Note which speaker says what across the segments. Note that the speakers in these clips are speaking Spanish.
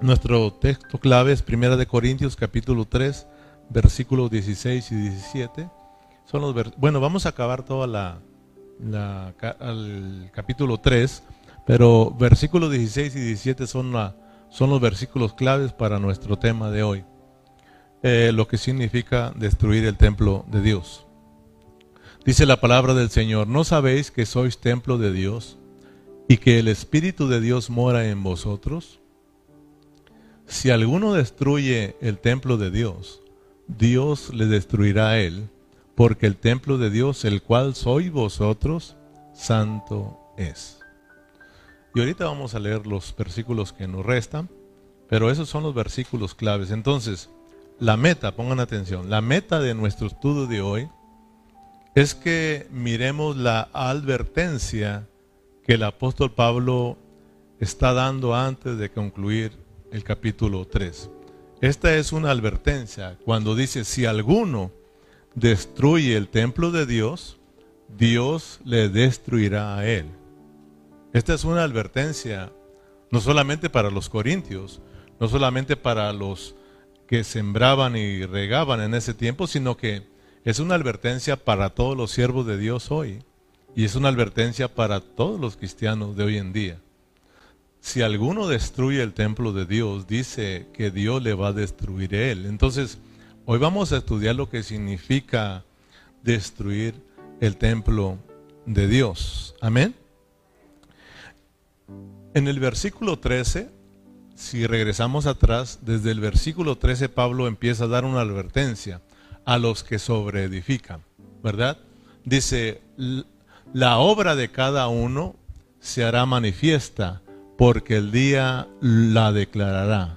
Speaker 1: Nuestro texto clave es Primera de Corintios capítulo 3, versículos 16 y 17. Son los bueno, vamos a acabar toda la, el capítulo 3, pero versículos 16 y 17 son, la, son los versículos claves para nuestro tema de hoy. Eh, lo que significa destruir el templo de Dios. Dice la palabra del Señor, ¿no sabéis que sois templo de Dios y que el Espíritu de Dios mora en vosotros? Si alguno destruye el templo de Dios, Dios le destruirá a él, porque el templo de Dios, el cual sois vosotros, santo es. Y ahorita vamos a leer los versículos que nos restan, pero esos son los versículos claves. Entonces, la meta, pongan atención, la meta de nuestro estudio de hoy es que miremos la advertencia que el apóstol Pablo está dando antes de concluir el capítulo 3. Esta es una advertencia cuando dice, si alguno destruye el templo de Dios, Dios le destruirá a él. Esta es una advertencia no solamente para los corintios, no solamente para los que sembraban y regaban en ese tiempo, sino que es una advertencia para todos los siervos de Dios hoy y es una advertencia para todos los cristianos de hoy en día. Si alguno destruye el templo de Dios, dice que Dios le va a destruir él. Entonces, hoy vamos a estudiar lo que significa destruir el templo de Dios. Amén. En el versículo 13 si regresamos atrás, desde el versículo 13 Pablo empieza a dar una advertencia a los que sobreedifican, ¿verdad? Dice, la obra de cada uno se hará manifiesta, porque el día la declarará,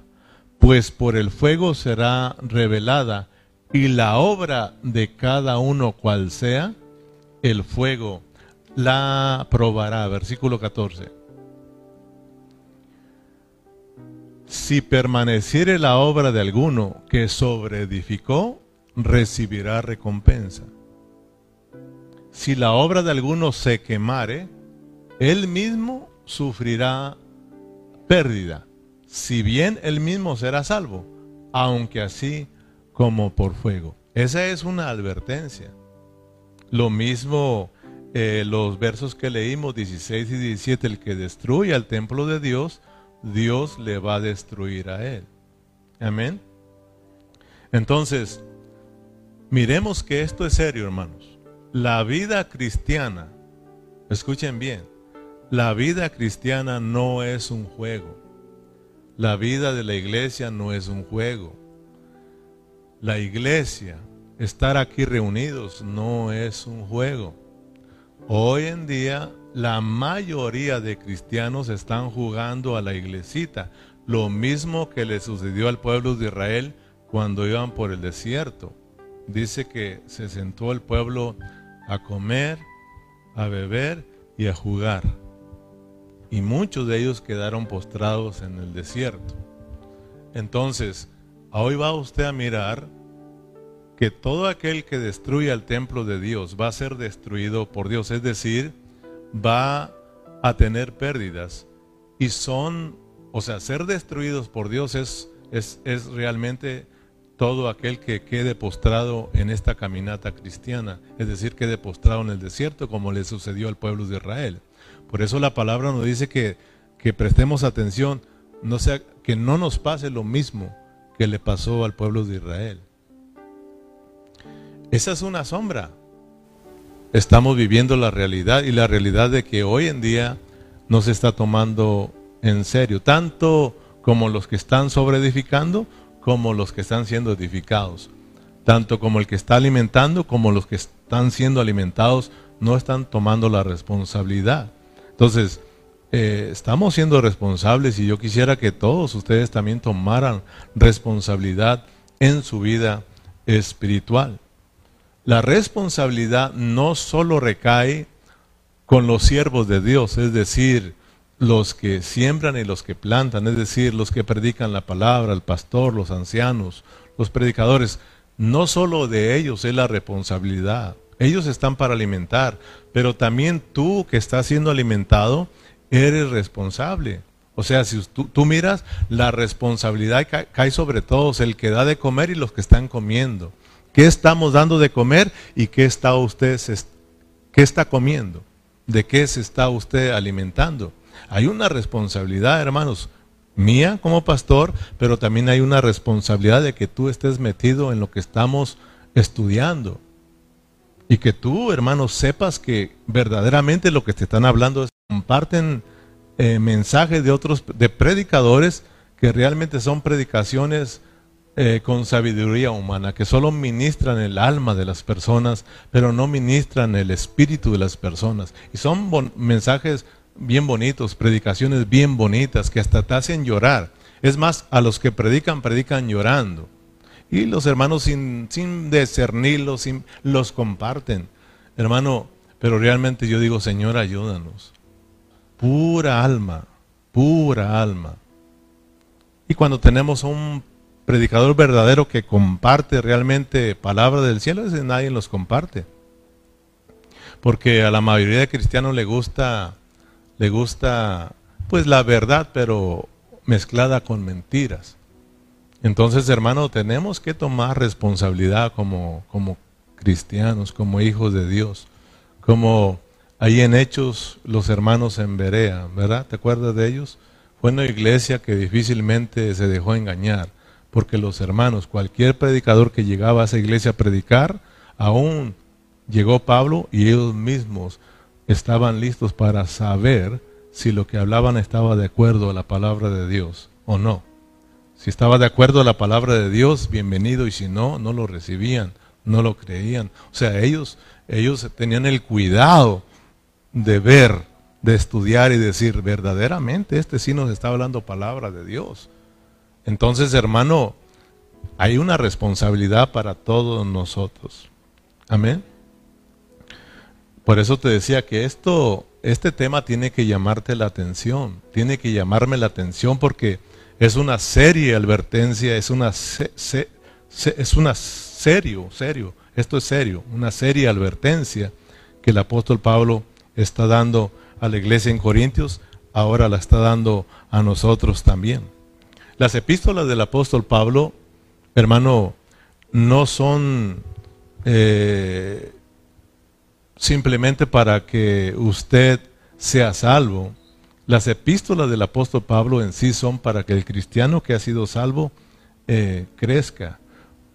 Speaker 1: pues por el fuego será revelada, y la obra de cada uno cual sea, el fuego la probará. Versículo 14. Si permaneciere la obra de alguno que sobreedificó, recibirá recompensa. Si la obra de alguno se quemare, él mismo sufrirá pérdida, si bien él mismo será salvo, aunque así como por fuego. Esa es una advertencia. Lo mismo eh, los versos que leímos, 16 y 17, el que destruye el templo de Dios, Dios le va a destruir a él. Amén. Entonces, miremos que esto es serio, hermanos. La vida cristiana, escuchen bien, la vida cristiana no es un juego. La vida de la iglesia no es un juego. La iglesia, estar aquí reunidos, no es un juego. Hoy en día la mayoría de cristianos están jugando a la iglesita, lo mismo que le sucedió al pueblo de Israel cuando iban por el desierto. Dice que se sentó el pueblo a comer, a beber y a jugar. Y muchos de ellos quedaron postrados en el desierto. Entonces, hoy va usted a mirar que todo aquel que destruya el templo de Dios va a ser destruido por Dios, es decir, va a tener pérdidas y son, o sea, ser destruidos por Dios es, es, es realmente todo aquel que quede postrado en esta caminata cristiana, es decir, quede postrado en el desierto como le sucedió al pueblo de Israel. Por eso la palabra nos dice que, que prestemos atención, no sea que no nos pase lo mismo que le pasó al pueblo de Israel. Esa es una sombra, estamos viviendo la realidad y la realidad de que hoy en día no se está tomando en serio, tanto como los que están sobre edificando como los que están siendo edificados. Tanto como el que está alimentando como los que están siendo alimentados no están tomando la responsabilidad. Entonces, eh, estamos siendo responsables y yo quisiera que todos ustedes también tomaran responsabilidad en su vida espiritual. La responsabilidad no solo recae con los siervos de Dios, es decir, los que siembran y los que plantan, es decir, los que predican la palabra, el pastor, los ancianos, los predicadores. No solo de ellos es la responsabilidad, ellos están para alimentar, pero también tú que estás siendo alimentado, eres responsable. O sea, si tú, miras, la responsabilidad cae, sobre todos, el que da de comer y los que están comiendo. ¿Qué estamos dando de comer y qué está usted, qué está comiendo? ¿De qué se está usted alimentando? Hay una responsabilidad, hermanos, mía como pastor, pero también hay una responsabilidad de que tú estés metido en lo que estamos estudiando. Y que tú, hermanos, sepas que verdaderamente lo que te están hablando es comparten eh, mensajes de otros, de predicadores que realmente son predicaciones eh, con sabiduría humana, que solo ministran el alma de las personas, pero no ministran el espíritu de las personas. Y son mensajes bien bonitos, predicaciones bien bonitas, que hasta te hacen llorar. Es más, a los que predican, predican llorando. Y los hermanos sin, sin discernirlos, sin, los comparten. Hermano, pero realmente yo digo, Señor, ayúdanos pura alma, pura alma. Y cuando tenemos un predicador verdadero que comparte realmente palabra del cielo, ese nadie los comparte. Porque a la mayoría de cristianos le gusta, le gusta, pues la verdad, pero mezclada con mentiras. Entonces, hermano, tenemos que tomar responsabilidad como, como cristianos, como hijos de Dios, como Ahí en Hechos, los hermanos en Berea, ¿verdad? ¿Te acuerdas de ellos? Fue una iglesia que difícilmente se dejó engañar, porque los hermanos, cualquier predicador que llegaba a esa iglesia a predicar, aún llegó Pablo y ellos mismos estaban listos para saber si lo que hablaban estaba de acuerdo a la palabra de Dios o no. Si estaba de acuerdo a la palabra de Dios, bienvenido, y si no, no lo recibían, no lo creían. O sea, ellos, ellos tenían el cuidado de ver, de estudiar y decir, verdaderamente este sí nos está hablando palabra de Dios. Entonces, hermano, hay una responsabilidad para todos nosotros. Amén. Por eso te decía que esto, este tema tiene que llamarte la atención, tiene que llamarme la atención porque es una serie advertencia, es una, es una serio, serio, esto es serio, una serie advertencia que el apóstol Pablo está dando a la iglesia en Corintios, ahora la está dando a nosotros también. Las epístolas del apóstol Pablo, hermano, no son eh, simplemente para que usted sea salvo. Las epístolas del apóstol Pablo en sí son para que el cristiano que ha sido salvo eh, crezca,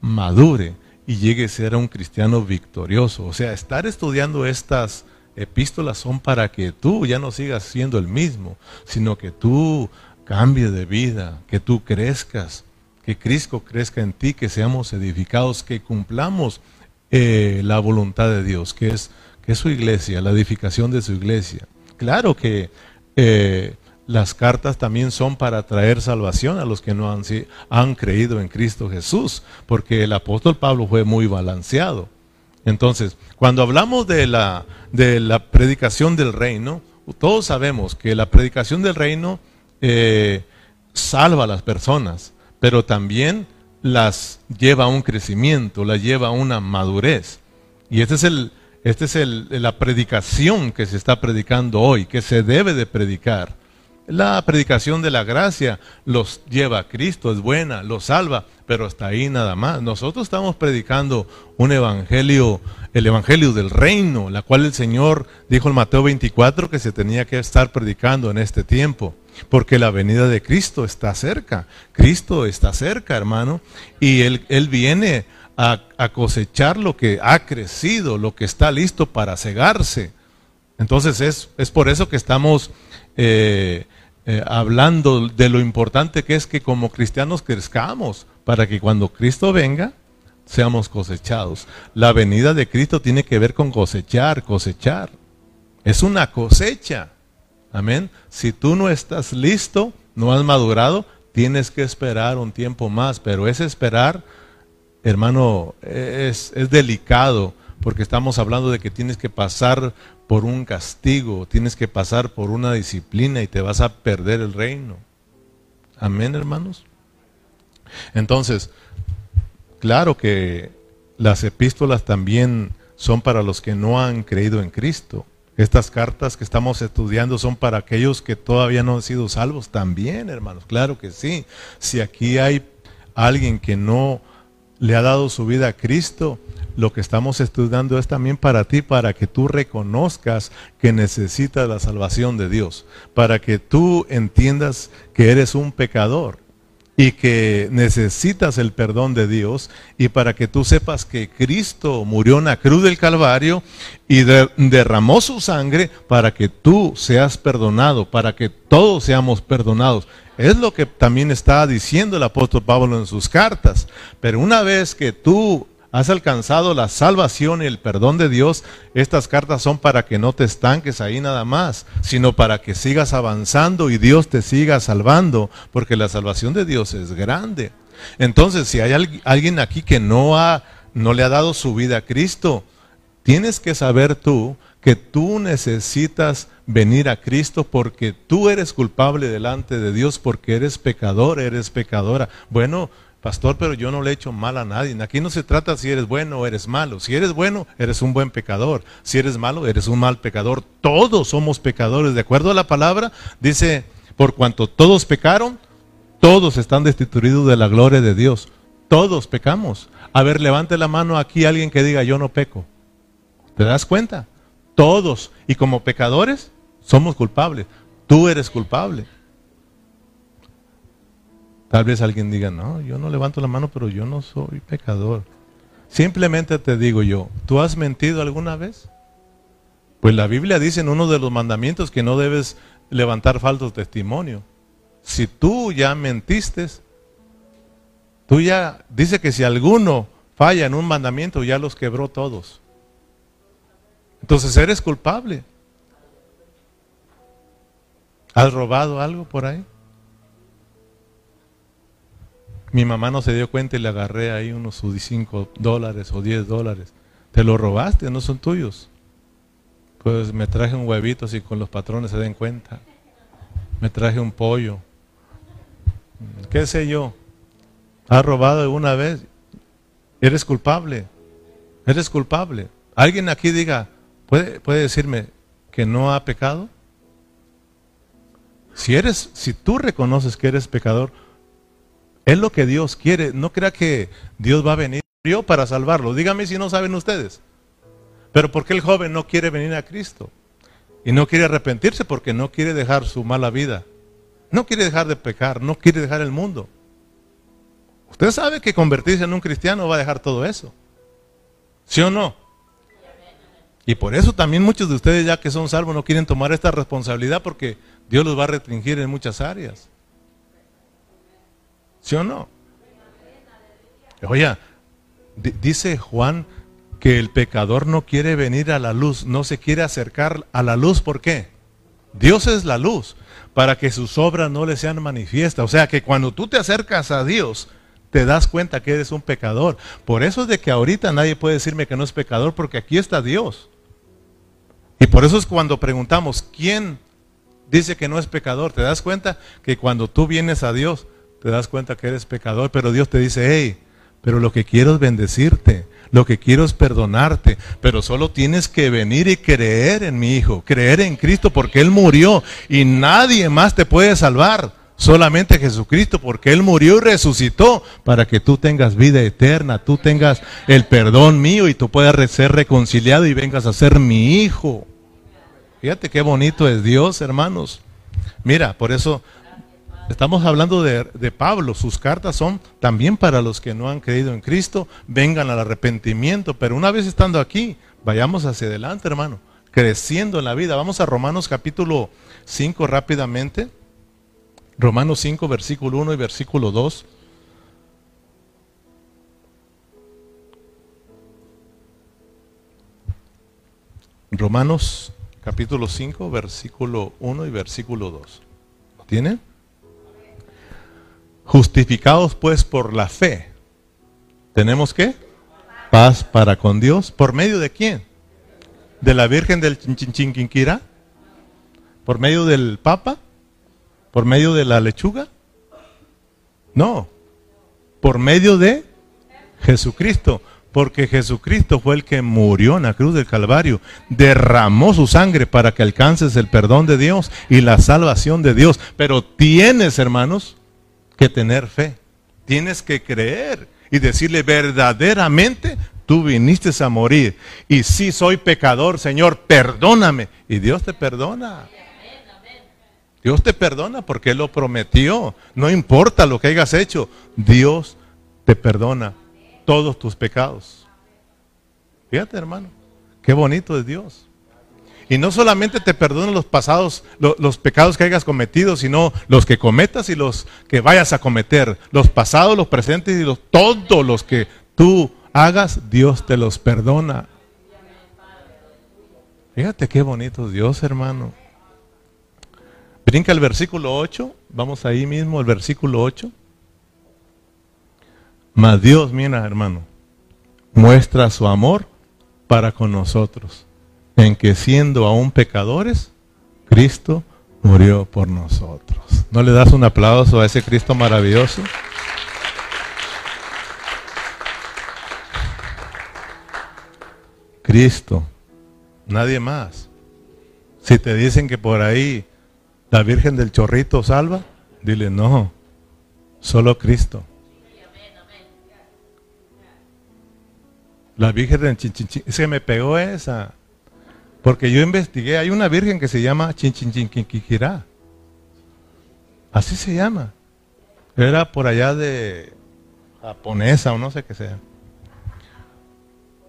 Speaker 1: madure y llegue a ser un cristiano victorioso. O sea, estar estudiando estas epístolas son para que tú ya no sigas siendo el mismo, sino que tú cambies de vida, que tú crezcas, que Cristo crezca en ti, que seamos edificados, que cumplamos eh, la voluntad de Dios, que es, que es su iglesia, la edificación de su iglesia. Claro que eh, las cartas también son para traer salvación a los que no han, han creído en Cristo Jesús, porque el apóstol Pablo fue muy balanceado. Entonces, cuando hablamos de la, de la predicación del reino, todos sabemos que la predicación del reino eh, salva a las personas, pero también las lleva a un crecimiento, las lleva a una madurez. Y esta es, el, este es el, la predicación que se está predicando hoy, que se debe de predicar. La predicación de la gracia los lleva a Cristo, es buena, los salva, pero hasta ahí nada más. Nosotros estamos predicando un evangelio, el evangelio del reino, la cual el Señor dijo en Mateo 24 que se tenía que estar predicando en este tiempo, porque la venida de Cristo está cerca. Cristo está cerca, hermano, y Él, él viene a, cosechar lo que ha crecido, lo que está listo para cegarse. Entonces es, es por eso que estamos... Eh, eh, hablando de lo importante que es que como cristianos crezcamos para que cuando Cristo venga seamos cosechados. La venida de Cristo tiene que ver con cosechar, cosechar. Es una cosecha. Amén. Si tú no estás listo, no has madurado, tienes que esperar un tiempo más. Pero ese esperar, hermano, es, delicado porque estamos hablando de que tienes que pasar por un castigo, tienes que pasar por una disciplina y te vas a perder el reino. Amén, hermanos. Entonces, claro que las epístolas también son para los que no han creído en Cristo. Estas cartas que estamos estudiando son para aquellos que todavía no han sido salvos también, hermanos. Claro que sí. Si aquí hay alguien que no le ha dado su vida a Cristo, lo que estamos estudiando es también para ti, para que tú reconozcas que necesitas la salvación de Dios, para que tú entiendas que eres un pecador y que necesitas el perdón de Dios y para que tú sepas que Cristo murió en la cruz del Calvario y derramó su sangre para que tú seas perdonado, para que todos seamos perdonados. Es lo que también está diciendo el apóstol Pablo en sus cartas. Pero una vez que tú has alcanzado la salvación y el perdón de Dios, estas cartas son para que no te estanques ahí nada más, sino para que sigas avanzando y Dios te siga salvando, porque la salvación de Dios es grande. Entonces, si hay alguien aquí que no ha no le ha dado su vida a Cristo, tienes que saber tú que tú necesitas venir a Cristo porque tú eres culpable delante de Dios, porque eres pecador, eres pecadora. Bueno, Pastor, pero yo no le he hecho mal a nadie. Aquí no se trata si eres bueno o eres malo. Si eres bueno, eres un buen pecador. Si eres malo, eres un mal pecador. Todos somos pecadores. De acuerdo a la palabra, dice, por cuanto todos pecaron, todos están destituidos de la gloria de Dios. Todos pecamos. A ver, levante la mano aquí alguien que diga, yo no peco. ¿Te das cuenta? Todos. Y como pecadores, somos culpables. Tú eres culpable. Tal vez alguien diga, no, yo no levanto la mano, pero yo no soy pecador. Simplemente te digo yo, ¿tú has mentido alguna vez? Pues la Biblia dice en uno de los mandamientos que no debes levantar falso testimonio. Si tú ya mentiste, tú ya, dice que si alguno falla en un mandamiento, ya los quebró todos. Entonces eres culpable. ¿Has robado algo por ahí? Mi mamá no se dio cuenta y le agarré ahí unos 5 dólares o 10 dólares. Te lo robaste, no son tuyos. Pues me traje un huevito así con los patrones se den cuenta. Me traje un pollo. ¿Qué sé yo? ¿Has robado una vez? Eres culpable. Eres culpable. ¿Alguien aquí diga, puede, puede decirme que no ha pecado? Si eres, si tú reconoces que eres pecador, es lo que Dios quiere. No crea que Dios va a venir para salvarlo. Dígame si no saben ustedes. Pero ¿por qué el joven no quiere venir a Cristo? Y no quiere arrepentirse porque no quiere dejar su mala vida. No quiere dejar de pecar, no quiere dejar el mundo. Usted sabe que convertirse en un cristiano va a dejar todo eso. ¿Sí o no? Y por eso también muchos de ustedes ya que son salvos no quieren tomar esta responsabilidad porque Dios los va a restringir en muchas áreas. ¿Sí o no? Oye, dice Juan que el pecador no quiere venir a la luz, no se quiere acercar a la luz. ¿Por qué? Dios es la luz, para que sus obras no le sean manifiestas. O sea que cuando tú te acercas a Dios, te das cuenta que eres un pecador. Por eso es de que ahorita nadie puede decirme que no es pecador, porque aquí está Dios. Y por eso es cuando preguntamos, ¿quién dice que no es pecador? ¿Te das cuenta que cuando tú vienes a Dios, te das cuenta que eres pecador, pero Dios te dice, hey, pero lo que quiero es bendecirte, lo que quiero es perdonarte, pero solo tienes que venir y creer en mi Hijo, creer en Cristo porque Él murió y nadie más te puede salvar, solamente Jesucristo porque Él murió y resucitó para que tú tengas vida eterna, tú tengas el perdón mío y tú puedas ser reconciliado y vengas a ser mi Hijo. Fíjate qué bonito es Dios, hermanos. Mira, por eso Estamos hablando de, Pablo, sus cartas son también para los que no han creído en Cristo, vengan al arrepentimiento, pero una vez estando aquí, vayamos hacia adelante, hermano, creciendo en la vida. Vamos a Romanos capítulo 5 rápidamente. Romanos 5, versículo 1 y versículo 2. Romanos capítulo 5, versículo 1 y versículo 2. ¿Lo tienen? Justificados pues por la fe, ¿tenemos qué? Paz para con Dios. ¿Por medio de quién? ¿De la Virgen del Chinchinquinquira? ¿Por medio del Papa? ¿Por medio de la lechuga? No. Por medio de Jesucristo. Porque Jesucristo fue el que murió en la cruz del Calvario, derramó su sangre para que alcances el perdón de Dios y la salvación de Dios. Pero tienes, hermanos, que tener fe. Tienes que creer y decirle verdaderamente, tú viniste a morir. Y si soy pecador, Señor, perdóname. Y Dios te perdona. Dios te perdona porque Él lo prometió. No importa lo que hayas hecho, Dios te perdona todos tus pecados. Fíjate, hermano, qué bonito es Dios. Y no solamente te perdona los pasados, los pecados que hayas cometido, sino los que cometas y los que vayas a cometer. Los pasados, los presentes y los, todos los que tú hagas, Dios te los perdona. Fíjate qué bonito Dios, hermano. Brinca el versículo 8, vamos ahí mismo, el versículo 8. Mas Dios, mira hermano, muestra su amor para con nosotros, en que siendo aún pecadores, Cristo murió por nosotros. ¿No le das un aplauso a ese Cristo maravilloso? Cristo, nadie más. Si te dicen que por ahí la Virgen del Chorrito salva, dile no, solo Cristo. La Virgen de Chinchinchín, se me pegó esa. Porque yo investigué, hay una virgen que se llama Chinchinquirá. Así se llama. Era por allá de japonesa o no sé qué sea.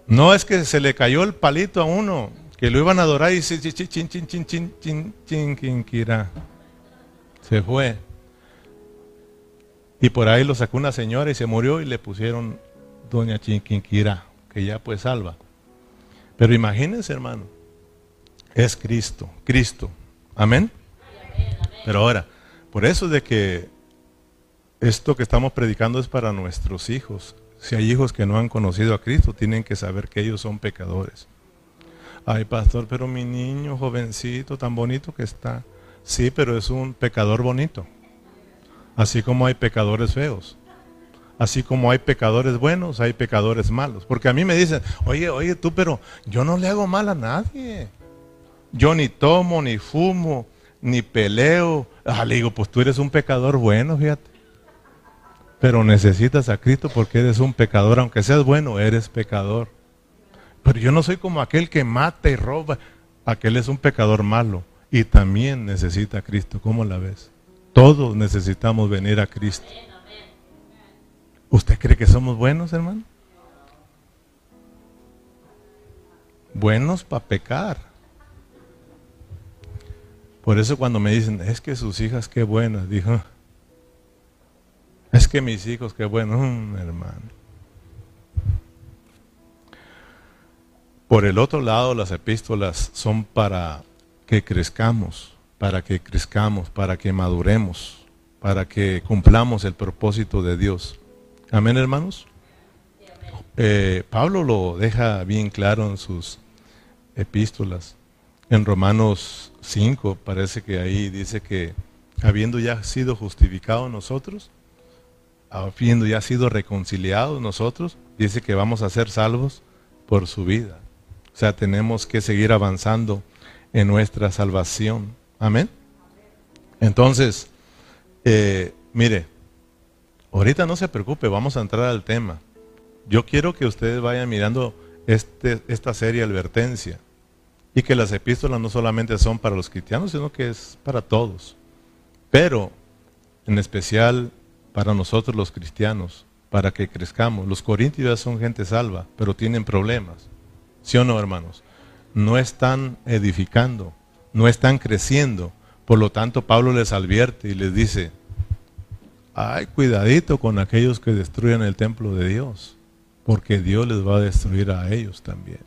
Speaker 1: No es que se le cayó el palito a uno que lo iban a adorar y se Se fue. Y por ahí lo sacó una señora y se murió y le pusieron Doña Chinquinquira, que ya pues salva. Pero imagínense, hermano, es Cristo, Cristo. Amén. Pero ahora, por eso de que esto que estamos predicando es para nuestros hijos. Si hay hijos que no han conocido a Cristo, tienen que saber que ellos son pecadores. Ay, pastor, pero mi niño jovencito, tan bonito que está. Sí, pero es un pecador bonito. Así como hay pecadores feos. Así como hay pecadores buenos, hay pecadores malos. Porque a mí me dicen, oye, oye tú, pero yo no le hago mal a nadie. Yo ni tomo, ni fumo, ni peleo. Ah, le digo, pues tú eres un pecador bueno, fíjate. Pero necesitas a Cristo porque eres un pecador. Aunque seas bueno, eres pecador. Pero yo no soy como aquel que mata y roba. Aquel es un pecador malo y también necesita a Cristo. ¿Cómo la ves? Todos necesitamos venir a Cristo. ¿Usted cree que somos buenos, hermano? Buenos para pecar. Por eso cuando me dicen, es que sus hijas qué buenas, dijo, es que mis hijos qué buenos, mm, hermano. Por el otro lado, las epístolas son para que crezcamos, para que crezcamos, para que maduremos, para que cumplamos el propósito de Dios. Amén, hermanos. Eh, Pablo lo deja bien claro en sus epístolas. En Romanos 5 parece que ahí dice que habiendo ya sido justificados nosotros, habiendo ya sido reconciliados nosotros, dice que vamos a ser salvos por su vida. O sea, tenemos que seguir avanzando en nuestra salvación. Amén. Entonces, eh, mire, ahorita no se preocupe, vamos a entrar al tema. Yo quiero que ustedes vayan mirando este, esta serie advertencia y que las epístolas no solamente son para los cristianos, sino que es para todos. Pero, en especial para nosotros los cristianos, para que crezcamos. Los corintios son gente salva, pero tienen problemas. ¿Sí o no, hermanos? No están edificando, no están creciendo. Por lo tanto, Pablo les advierte y les dice, ay, cuidadito con aquellos que destruyan el templo de Dios, porque Dios les va a destruir a ellos también.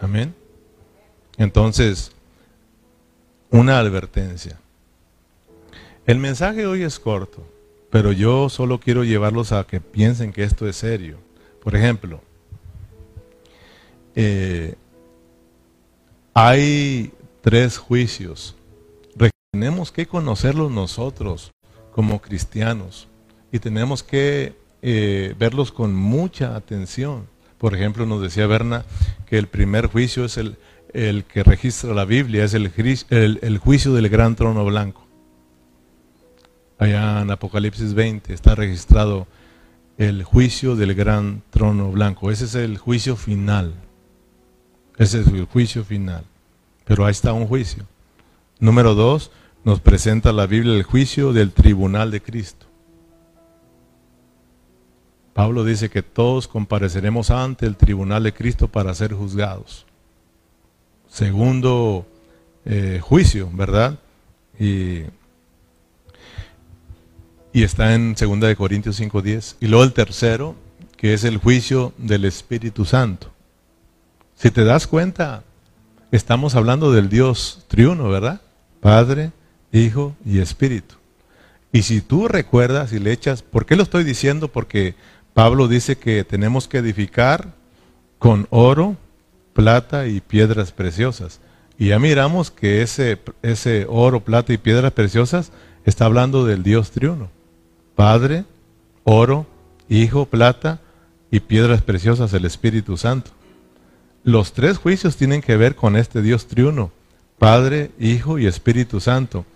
Speaker 1: Amén. Entonces, una advertencia. El mensaje hoy es corto, pero yo solo quiero llevarlos a que piensen que esto es serio. Por ejemplo, eh, hay tres juicios. Tenemos que conocerlos nosotros como cristianos y tenemos que eh, verlos con mucha atención. Por ejemplo, nos decía Berna que el primer juicio es el, el que registra la Biblia, es el, el, juicio del gran trono blanco. Allá en Apocalipsis 20 está registrado el juicio del gran trono blanco. Ese es el juicio final. Ese es el juicio final. Pero ahí está un juicio. Número dos, nos presenta la Biblia el juicio del tribunal de Cristo. Pablo dice que todos compareceremos ante el tribunal de Cristo para ser juzgados. Segundo eh, juicio, ¿verdad? Y, y, está en 2 de Corintios 5:10. Y luego el tercero, que es el juicio del Espíritu Santo. Si te das cuenta, estamos hablando del Dios triuno, ¿verdad? Padre, Hijo y Espíritu. Y si tú recuerdas y le echas, ¿por qué lo estoy diciendo? Porque Pablo dice que tenemos que edificar con oro, plata y piedras preciosas. Y ya miramos que ese, ese oro, plata y piedras preciosas está hablando del Dios triuno. Padre, oro, Hijo, plata y piedras preciosas, el Espíritu Santo. Los tres juicios tienen que ver con este Dios triuno, Padre, Hijo y Espíritu Santo.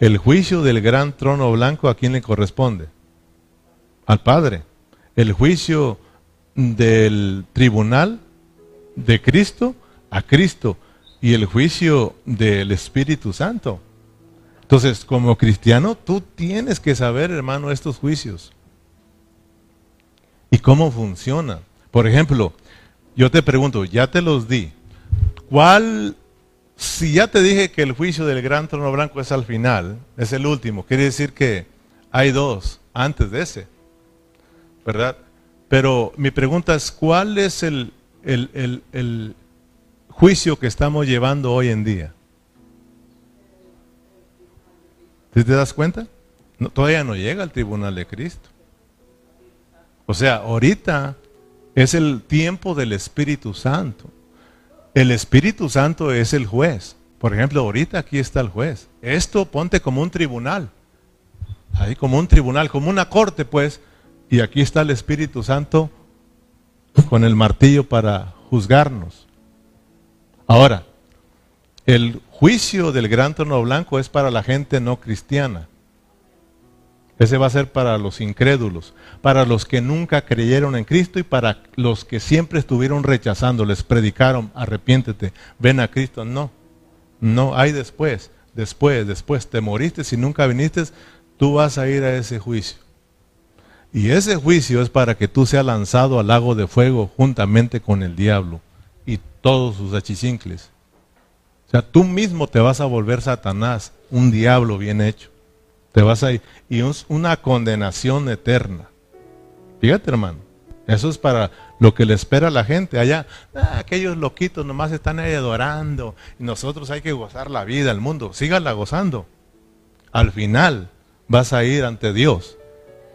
Speaker 1: El juicio del gran trono blanco, ¿a quién le corresponde? Al Padre el juicio del tribunal de Cristo a Cristo y el juicio del Espíritu Santo. Entonces, como cristiano, tú tienes que saber, hermano, estos juicios. ¿Y cómo funciona? Por ejemplo, yo te pregunto, ya te los di. ¿Cuál, si ya te dije que el juicio del gran trono blanco es al final, es el último, quiere decir que hay dos antes de ese. ¿verdad? Pero mi pregunta es, ¿cuál es el, juicio que estamos llevando hoy en día? ¿Te das cuenta? todavía no llega al tribunal de Cristo. O sea, ahorita es el tiempo del Espíritu Santo. El Espíritu Santo es el juez. Por ejemplo, ahorita aquí está el juez. Esto ponte como un tribunal. Ahí como un tribunal, como una corte, pues, y aquí está el Espíritu Santo con el martillo para juzgarnos. Ahora, el juicio del gran trono blanco es para la gente no cristiana. Ese va a ser para los incrédulos, para los que nunca creyeron en Cristo y para los que siempre estuvieron rechazando, les predicaron, arrepiéntete, ven a Cristo. No, no, hay después, después, después, te moriste, si nunca viniste, tú vas a ir a ese juicio. Y ese juicio es para que tú seas lanzado al lago de fuego juntamente con el diablo y todos sus achichincles. O sea, tú mismo te vas a volver Satanás, un diablo bien hecho. Te vas a ir. Y es una condenación eterna. Fíjate, hermano. Eso es para lo que le espera a la gente allá. Ah, aquellos loquitos nomás están ahí adorando. Y nosotros hay que gozar la vida, el mundo. Sígala gozando. Al final vas a ir ante Dios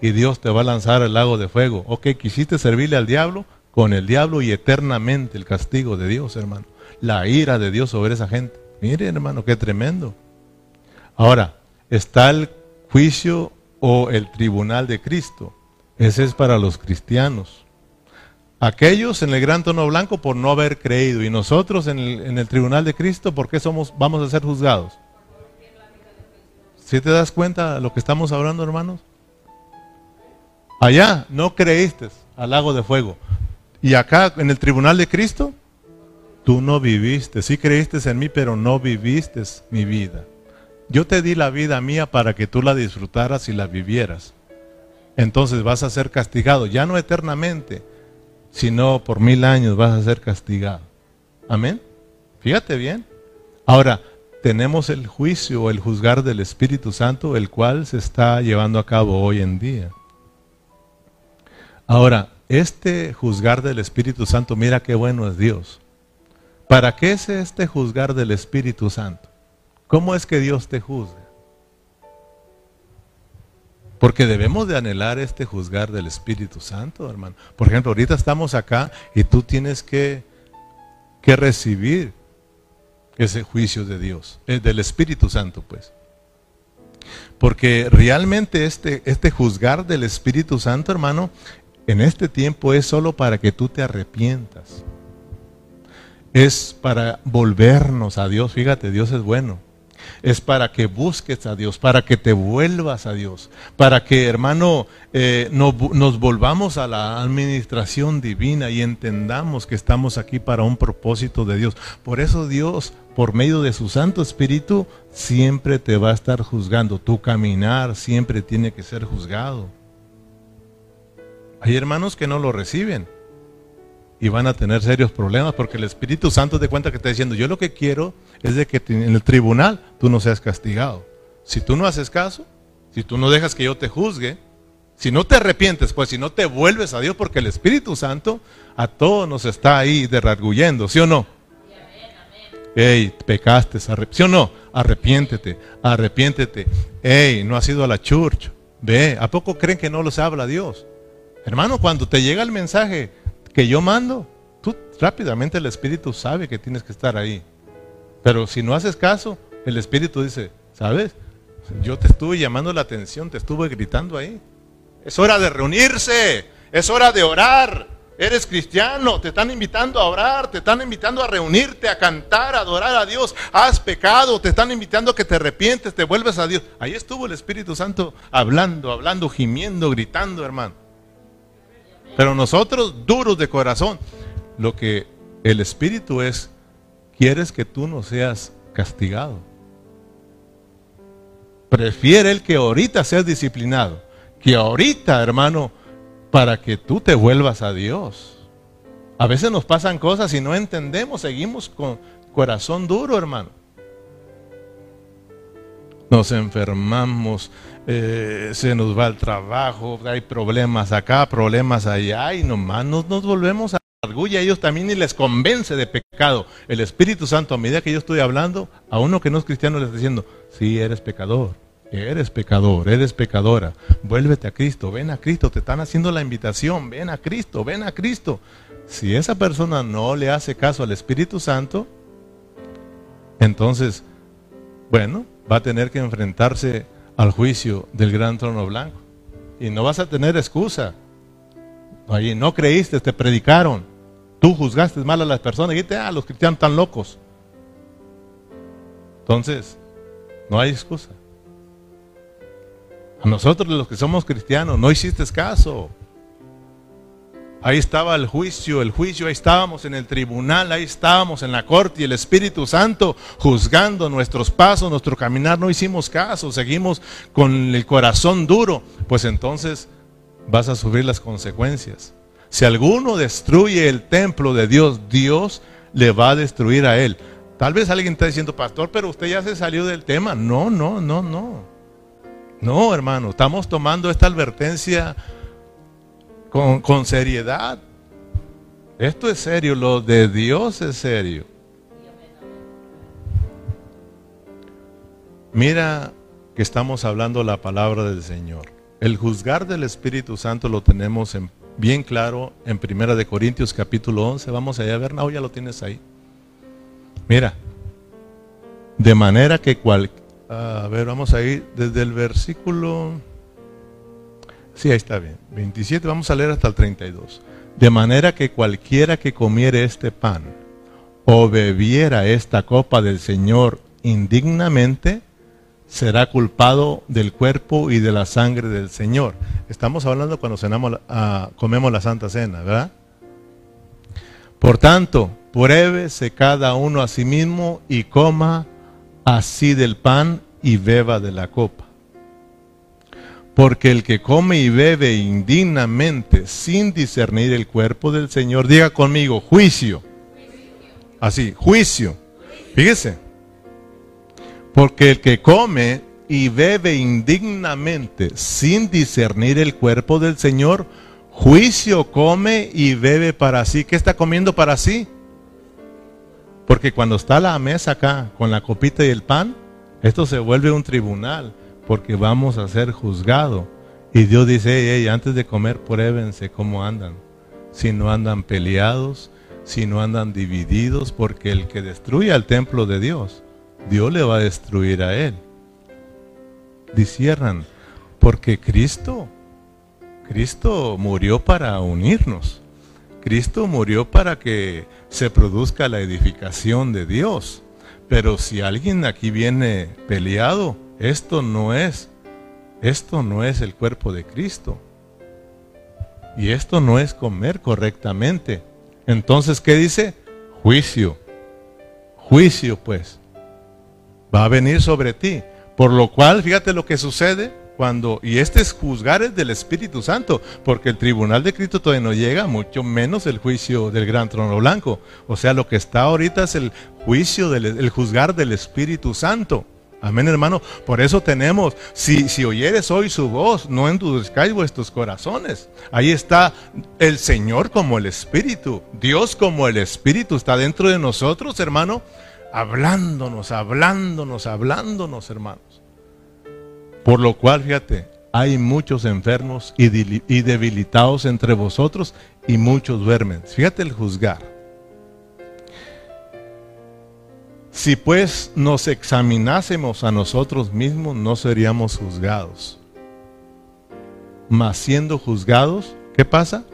Speaker 1: y Dios te va a lanzar al lago de fuego. Ok, quisiste servirle al diablo, con el diablo y eternamente el castigo de Dios, hermano. La ira de Dios sobre esa gente. Mire, hermano, qué tremendo. Ahora, está el juicio o el tribunal de Cristo. Ese es para los cristianos. Aquellos en el gran tono blanco por no haber creído y nosotros en el, en el tribunal de Cristo, ¿por qué somos, vamos a ser juzgados? ¿Sí te das cuenta de lo que estamos hablando, hermanos? Allá no creíste al lago de fuego. Y acá en el tribunal de Cristo, tú no viviste. Sí creíste en mí, pero no viviste mi vida. Yo te di la vida mía para que tú la disfrutaras y la vivieras. Entonces vas a ser castigado, ya no eternamente, sino por mil años vas a ser castigado. Amén. Fíjate bien. Ahora, tenemos el juicio o el juzgar del Espíritu Santo, el cual se está llevando a cabo hoy en día. Ahora, este juzgar del Espíritu Santo, mira qué bueno es Dios. ¿Para qué es este juzgar del Espíritu Santo? ¿Cómo es que Dios te juzga? Porque debemos de anhelar este juzgar del Espíritu Santo, hermano. Por ejemplo, ahorita estamos acá y tú tienes que, que recibir ese juicio de Dios, eh, del Espíritu Santo, pues. Porque realmente este, este juzgar del Espíritu Santo, hermano, en este tiempo es solo para que tú te arrepientas. Es para volvernos a Dios. Fíjate, Dios es bueno es para que busques a Dios, para que te vuelvas a Dios, para que, hermano, eh, nos volvamos a la administración divina y entendamos que estamos aquí para un propósito de Dios. Por eso Dios, por medio de su Santo Espíritu, siempre te va a estar juzgando. Tu caminar siempre tiene que ser juzgado. Hay hermanos que no lo reciben y van a tener serios problemas porque el Espíritu Santo te cuenta que está diciendo, yo lo que quiero es de que en el tribunal tú no seas castigado. Si tú no haces caso, si tú no dejas que yo te juzgue, si no te arrepientes, pues si no te vuelves a Dios, porque el Espíritu Santo a todos nos está ahí derrargullendo, ¿sí o no? Ey, pecaste, ¿sí o no? Arrepiéntete, arrepiéntete. Ey, no has ido a la church. Ve, ¿a poco creen que no los habla Dios? Hermano, cuando te llega el mensaje, que yo mando, tú rápidamente el Espíritu sabe que tienes que estar ahí. Pero si no haces caso, el Espíritu dice, ¿sabes? Yo te estuve llamando la atención, te estuve gritando ahí. Es hora de reunirse, es hora de orar. Eres cristiano, te están invitando a orar, te están invitando a reunirte, a cantar, a adorar a Dios. Has pecado, te están invitando a que te arrepientes, te vuelves a Dios. Ahí estuvo el Espíritu Santo hablando, hablando, gimiendo, gritando, hermano. Pero nosotros, duros de corazón, lo que el Espíritu es, quieres que tú no seas castigado. Prefiere el que ahorita seas disciplinado, que ahorita, hermano, para que tú te vuelvas a Dios. A veces nos pasan cosas y no entendemos, seguimos con corazón duro, hermano. Nos enfermamos, eh, se nos va el trabajo, hay problemas acá, problemas allá, y nomás nos, nos volvemos a argulla ellos también y les convence de pecado. El Espíritu Santo, a medida que yo estoy hablando, a uno que no es cristiano le está diciendo, sí, eres pecador, eres pecador, eres pecadora, vuélvete a Cristo, ven a Cristo, te están haciendo la invitación, ven a Cristo, ven a Cristo. Si esa persona no le hace caso al Espíritu Santo, entonces, bueno, va a tener que enfrentarse al juicio del gran trono blanco. Y no vas a tener excusa. Allí no creíste, te predicaron. Tú juzgaste mal a las personas dijiste, ah, los cristianos están locos. Entonces, no hay excusa. A nosotros los que somos cristianos, no hiciste caso. Ahí estaba el juicio, el juicio, ahí estábamos en el tribunal, ahí estábamos en la corte y el Espíritu Santo juzgando nuestros pasos, nuestro caminar. No hicimos caso, seguimos con el corazón duro. Pues entonces vas a sufrir las consecuencias. Si alguno destruye el templo de Dios, Dios le va a destruir a él. Tal vez alguien está diciendo, pastor, pero usted ya se salió del tema. No, no, no, no. No, hermano, estamos tomando esta advertencia con, seriedad. Esto es serio, lo de Dios es serio. Mira que estamos hablando la palabra del Señor. El juzgar del Espíritu Santo lo tenemos bien claro en Primera de Corintios capítulo 11. Vamos allá a ver, no, ya lo tienes ahí. Mira, de manera que cual... A ver, vamos a ir desde el versículo... Sí, ahí está bien. 27, vamos a leer hasta el 32. De manera que cualquiera que comiere este pan o bebiera esta copa del Señor indignamente, será culpado del cuerpo y de la sangre del Señor. Estamos hablando cuando cenamos, uh, comemos la Santa Cena, ¿verdad? Por tanto, pruébese cada uno a sí mismo y coma así del pan y beba de la copa. Porque el que come y bebe indignamente sin discernir el cuerpo del Señor, diga conmigo, juicio. Así, juicio. Fíjese. Porque el que come y bebe indignamente sin discernir el cuerpo del Señor, juicio come y bebe para sí. ¿Qué está comiendo para sí? Porque cuando está la mesa acá con la copita y el pan, esto se vuelve un tribunal porque vamos a ser juzgados. Y Dios dice, antes de comer, pruébense cómo andan. Si no andan peleados, si no andan divididos, porque el que destruye al templo de Dios, Dios le va a destruir a él. disiernan, porque Cristo, Cristo murió para unirnos. Cristo murió para que se produzca la edificación de Dios. Pero si alguien aquí viene peleado, esto no es, esto no es el cuerpo de Cristo. Y esto no es comer correctamente. Entonces, ¿qué dice? Juicio. Juicio, pues. Va a venir sobre ti. Por lo cual, fíjate lo que sucede cuando, y este es juzgar del Espíritu Santo, porque el tribunal de Cristo todavía no llega, mucho menos el juicio del gran trono blanco. O sea, lo que está ahorita es el juicio, del, el juzgar del Espíritu Santo. Amén, hermano. Por eso tenemos, si, si oyeres hoy su voz, no endurezcáis vuestros corazones. Ahí está el Señor como el Espíritu. Dios como el Espíritu está dentro de nosotros, hermano, hablándonos, hablándonos, hablándonos, hermanos. Por lo cual, fíjate, hay muchos enfermos y, y debilitados entre vosotros y muchos duermen. Fíjate el juzgar. Si pues nos examinásemos a nosotros mismos, no seríamos juzgados. Mas siendo juzgados, ¿qué pasa?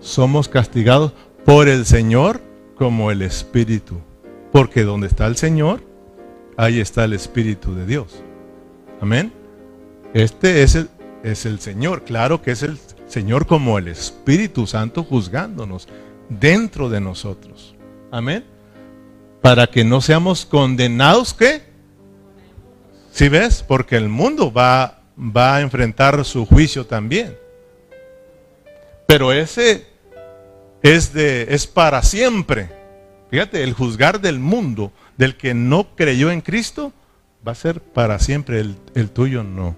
Speaker 1: Somos castigados por el Señor como el Espíritu. Porque donde está el Señor, ahí está el Espíritu de Dios. Amén. Este es el, es el Señor, claro que es el Señor como el Espíritu Santo juzgándonos dentro de nosotros. Amén para que no seamos condenados, ¿qué? Si ves? Porque el mundo va, va a enfrentar su juicio también. Pero ese es, de, es para siempre. Fíjate, el juzgar del mundo, del que no creyó en Cristo, va a ser para siempre, el, el tuyo no.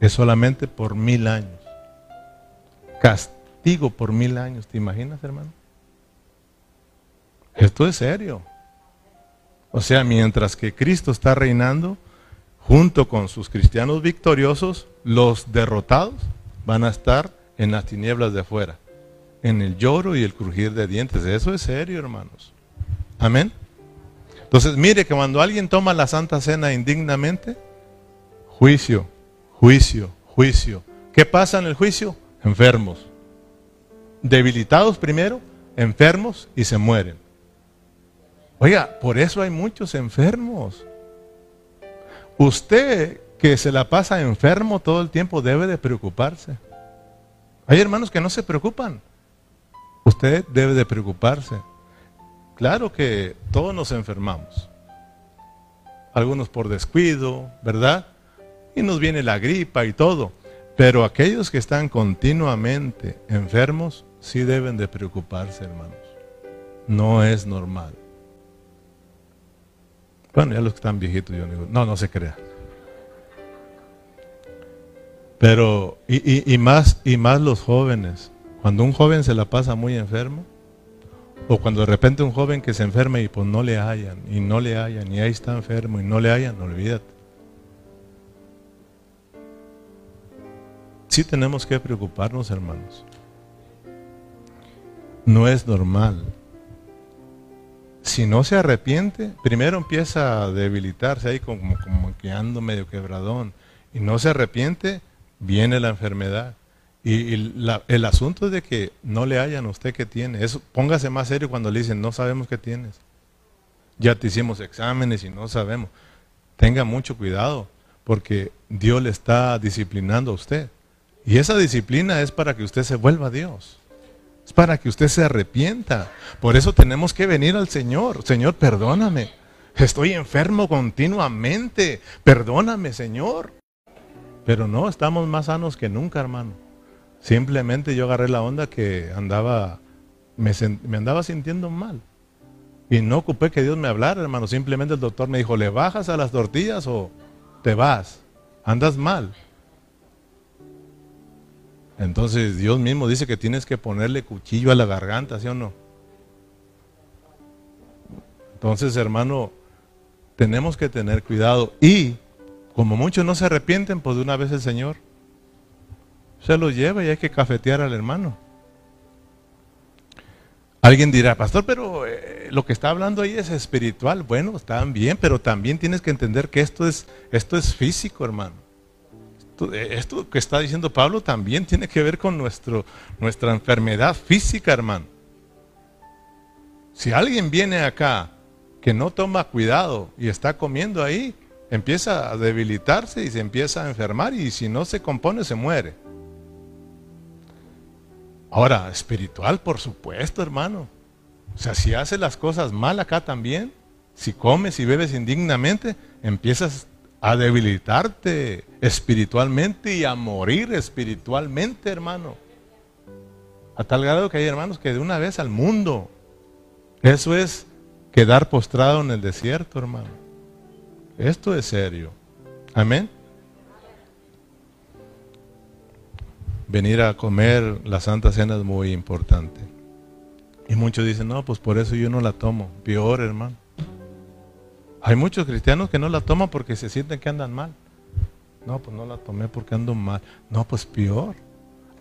Speaker 1: Es solamente por mil años. Castigo por mil años, ¿te imaginas, hermano? Esto es serio. O sea, mientras que Cristo está reinando, junto con sus cristianos victoriosos, los derrotados van a estar en las tinieblas de afuera, en el lloro y el crujir de dientes. Eso es serio, hermanos. Amén. Entonces, mire que cuando alguien toma la Santa Cena indignamente, juicio, juicio, juicio. ¿Qué pasa en el juicio? Enfermos. Debilitados primero, enfermos y se mueren. Oiga, por eso hay muchos enfermos. Usted que se la pasa enfermo todo el tiempo debe de preocuparse. Hay hermanos que no se preocupan. Usted debe de preocuparse. Claro que todos nos enfermamos. Algunos por descuido, ¿verdad? Y nos viene la gripa y todo. Pero aquellos que están continuamente enfermos sí deben de preocuparse, hermanos. No es normal. Bueno, ya los que están viejitos, yo digo, no, no se crea. Pero, y, más, y más los jóvenes. Cuando un joven se la pasa muy enfermo, o cuando de repente un joven que se enferma y pues no le hallan, y no le hallan, y ahí está enfermo y no le hallan, olvídate. Sí tenemos que preocuparnos, hermanos. No es normal si no se arrepiente, primero empieza a debilitarse ahí como, como que ando medio quebradón. Y no se arrepiente, viene la enfermedad. Y, el asunto es de que no le hayan a usted que tiene. Eso, póngase más serio cuando le dicen, no sabemos qué tienes. Ya te hicimos exámenes y no sabemos. Tenga mucho cuidado, porque Dios le está disciplinando a usted. Y esa disciplina es para que usted se vuelva a Dios. Es para que usted se arrepienta. Por eso tenemos que venir al Señor. Señor, perdóname. Estoy enfermo continuamente. Perdóname, Señor. Pero no, estamos más sanos que nunca, hermano. Simplemente yo agarré la onda que andaba, me, me andaba sintiendo mal. Y no ocupé que Dios me hablara, hermano. Simplemente el doctor me dijo, ¿le bajas a las tortillas o te vas? Andas mal. Entonces Dios mismo dice que tienes que ponerle cuchillo a la garganta, ¿sí o no? Entonces, hermano, tenemos que tener cuidado. Y como muchos no se arrepienten, pues de una vez el Señor se lo lleva y hay que cafetear al hermano. Alguien dirá, pastor, pero eh, lo que está hablando ahí es espiritual. Bueno, está bien, pero también tienes que entender que esto es, esto es físico, hermano. Eh, esto que está diciendo Pablo también tiene que ver con nuestro, nuestra enfermedad física, hermano. Si alguien viene acá que no toma cuidado y está comiendo ahí, empieza a debilitarse y se empieza a enfermar y si no se compone se muere. Ahora, espiritual, por supuesto, hermano. O sea, si haces las cosas mal acá también, si comes y bebes indignamente, empiezas a debilitarte espiritualmente y a morir espiritualmente, hermano. A tal grado que hay hermanos que de una vez al mundo. Eso es quedar postrado en el desierto, hermano. Esto es serio. Amén. Venir a comer la Santa Cena es muy importante. Y muchos dicen, no, pues por eso yo no la tomo. Peor, hermano. Hay muchos cristianos que no la toman porque se sienten que andan mal. No, pues no la tomé porque ando mal. No, pues peor.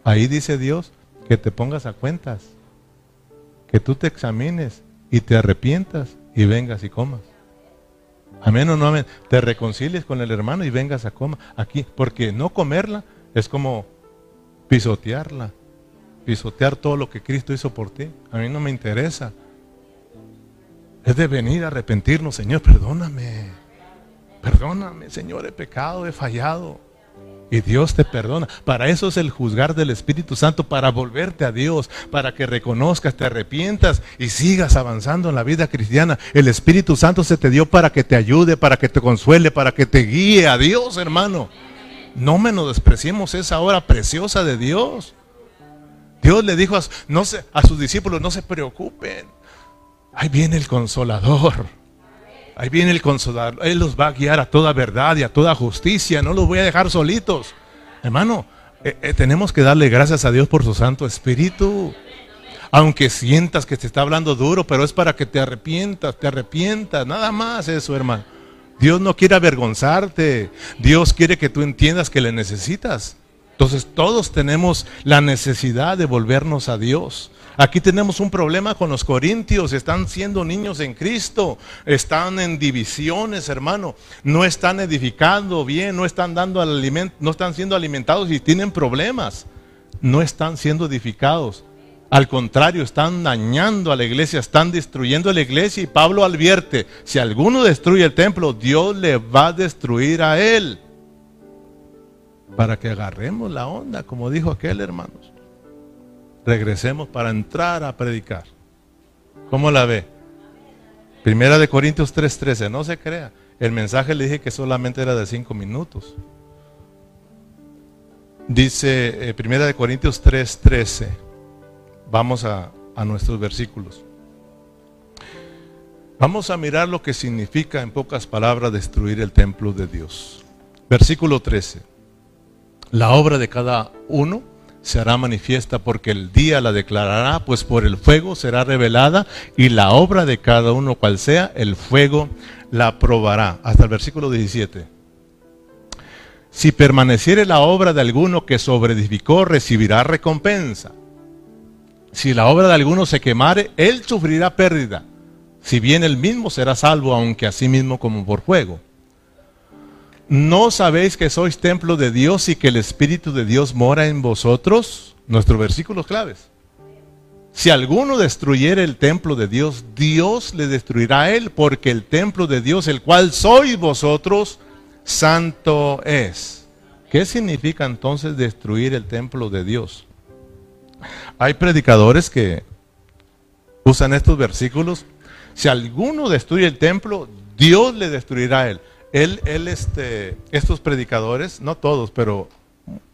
Speaker 1: Ahí dice Dios que te pongas a cuentas, que tú te examines y te arrepientas y vengas y comas. Amén o no amén. Te reconcilies con el hermano y vengas a comer aquí, porque no comerla es como pisotearla, pisotear todo lo que Cristo hizo por ti. A mí no me interesa. Es de venir a arrepentirnos, Señor, perdóname. Perdóname, Señor, he pecado, he fallado. Y Dios te perdona. Para eso es el juzgar del Espíritu Santo, para volverte a Dios, para que reconozcas, te arrepientas y sigas avanzando en la vida cristiana. El Espíritu Santo se te dio para que te ayude, para que te consuele, para que te guíe a Dios, hermano. No menospreciemos esa hora preciosa de Dios. Dios le dijo a, sus discípulos, no se preocupen. Ahí viene el consolador. Ahí viene el consolador. Él los va a guiar a toda verdad y a toda justicia. No los voy a dejar solitos. Hermano, eh, eh, tenemos que darle gracias a Dios por su Santo Espíritu. Aunque sientas que te está hablando duro, pero es para que te arrepientas, te arrepientas. Nada más eso, hermano. Dios no quiere avergonzarte. Dios quiere que tú entiendas que le necesitas. Entonces todos tenemos la necesidad de volvernos a Dios. Aquí tenemos un problema con los corintios, están siendo niños en Cristo, están en divisiones, hermano, no están edificando bien, no están dando alimento, no están siendo alimentados y tienen problemas, no están siendo edificados. Al contrario, están dañando a la iglesia, están destruyendo la iglesia y Pablo advierte, si alguno destruye el templo, Dios le va a destruir a él. Para que agarremos la onda, como dijo aquel hermanos regresemos para entrar a predicar. ¿Cómo la ve? Primera de Corintios 3:13, no se crea. El mensaje le dije que solamente era de cinco minutos. Dice eh, Primera de Corintios 3:13. Vamos a, a nuestros versículos. Vamos a mirar lo que significa en pocas palabras destruir el templo de Dios. Versículo 13. La obra de cada uno se hará manifiesta porque el día la declarará, pues por el fuego será revelada y la obra de cada uno cual sea, el fuego la probará. Hasta el versículo 17. Si permaneciere la obra de alguno que sobreedificó, recibirá recompensa. Si la obra de alguno se quemare, él sufrirá pérdida. Si bien él mismo será salvo, aunque así mismo como por fuego. ¿No sabéis que sois templo de Dios y que el Espíritu de Dios mora en vosotros? Nuestros versículos claves. Si alguno destruyere el templo de Dios, Dios le destruirá a él, porque el templo de Dios, el cual sois vosotros, santo es. ¿Qué significa entonces destruir el templo de Dios? Hay predicadores que usan estos versículos. Si alguno destruye el templo, Dios le destruirá a él. Él, este, estos predicadores, no todos, pero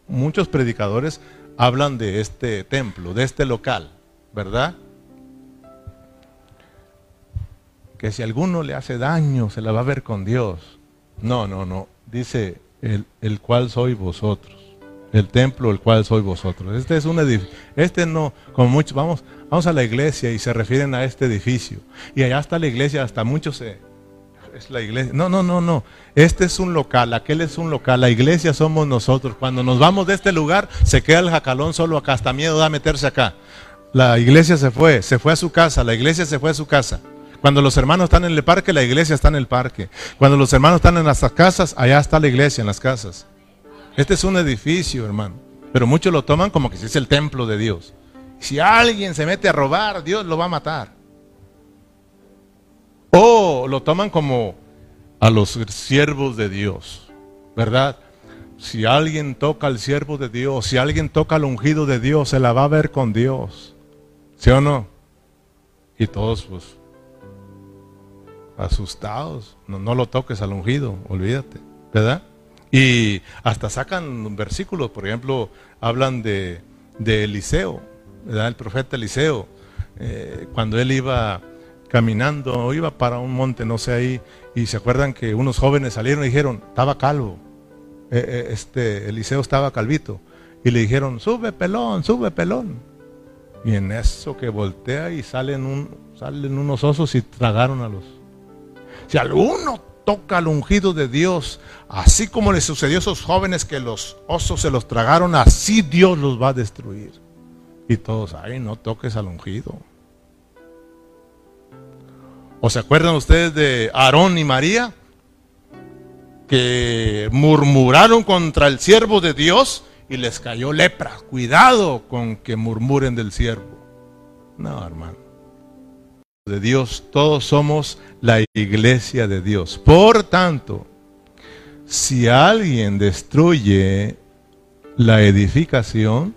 Speaker 1: muchos predicadores hablan de este templo, de este local, ¿verdad? Que si alguno le hace daño, se la va a ver con Dios. No, no, no. Dice el, el cual soy vosotros. El templo, el cual soy vosotros. Este es un edificio. Este no, como muchos, vamos, vamos a la iglesia y se refieren a este edificio. Y allá está la iglesia, hasta muchos se es la iglesia. No, no, no, no. Este es un local, aquel es un local. La iglesia somos nosotros. Cuando nos vamos de este lugar, se queda el jacalón solo acá. Hasta miedo da meterse acá. La iglesia se fue, se fue a su casa. La iglesia se fue a su casa. Cuando los hermanos están en el parque, la iglesia está en el parque. Cuando los hermanos están en las casas, allá está la iglesia, en las casas. Este es un edificio, hermano. Pero muchos lo toman como que si es el templo de Dios. Si alguien se mete a robar, Dios lo va a matar. O lo toman como a los siervos de Dios, ¿verdad? Si alguien toca al siervo de Dios, si alguien toca al ungido de Dios, se la va a ver con Dios. ¿Sí o no? Y todos, pues, asustados. No, lo toques al ungido, olvídate, ¿verdad? Y hasta sacan versículos, por ejemplo, hablan de, de Eliseo, ¿verdad? El profeta Eliseo, eh, cuando él iba caminando, iba para un monte, no sé ahí, y se acuerdan que unos jóvenes salieron y dijeron, estaba calvo, eh, eh, este Eliseo estaba calvito, y le dijeron, sube pelón, sube pelón. Y en eso que voltea y salen, un, salen unos osos y tragaron a los. Si alguno toca al ungido de Dios, así como le sucedió a esos jóvenes que los osos se los tragaron, así Dios los va a destruir. Y todos, ay, no toques al ungido. ¿O se acuerdan ustedes de Aarón y María? Que murmuraron contra el siervo de Dios y les cayó lepra. Cuidado con que murmuren del siervo. No, hermano de Dios, todos somos la iglesia de Dios. Por tanto, si alguien destruye la edificación,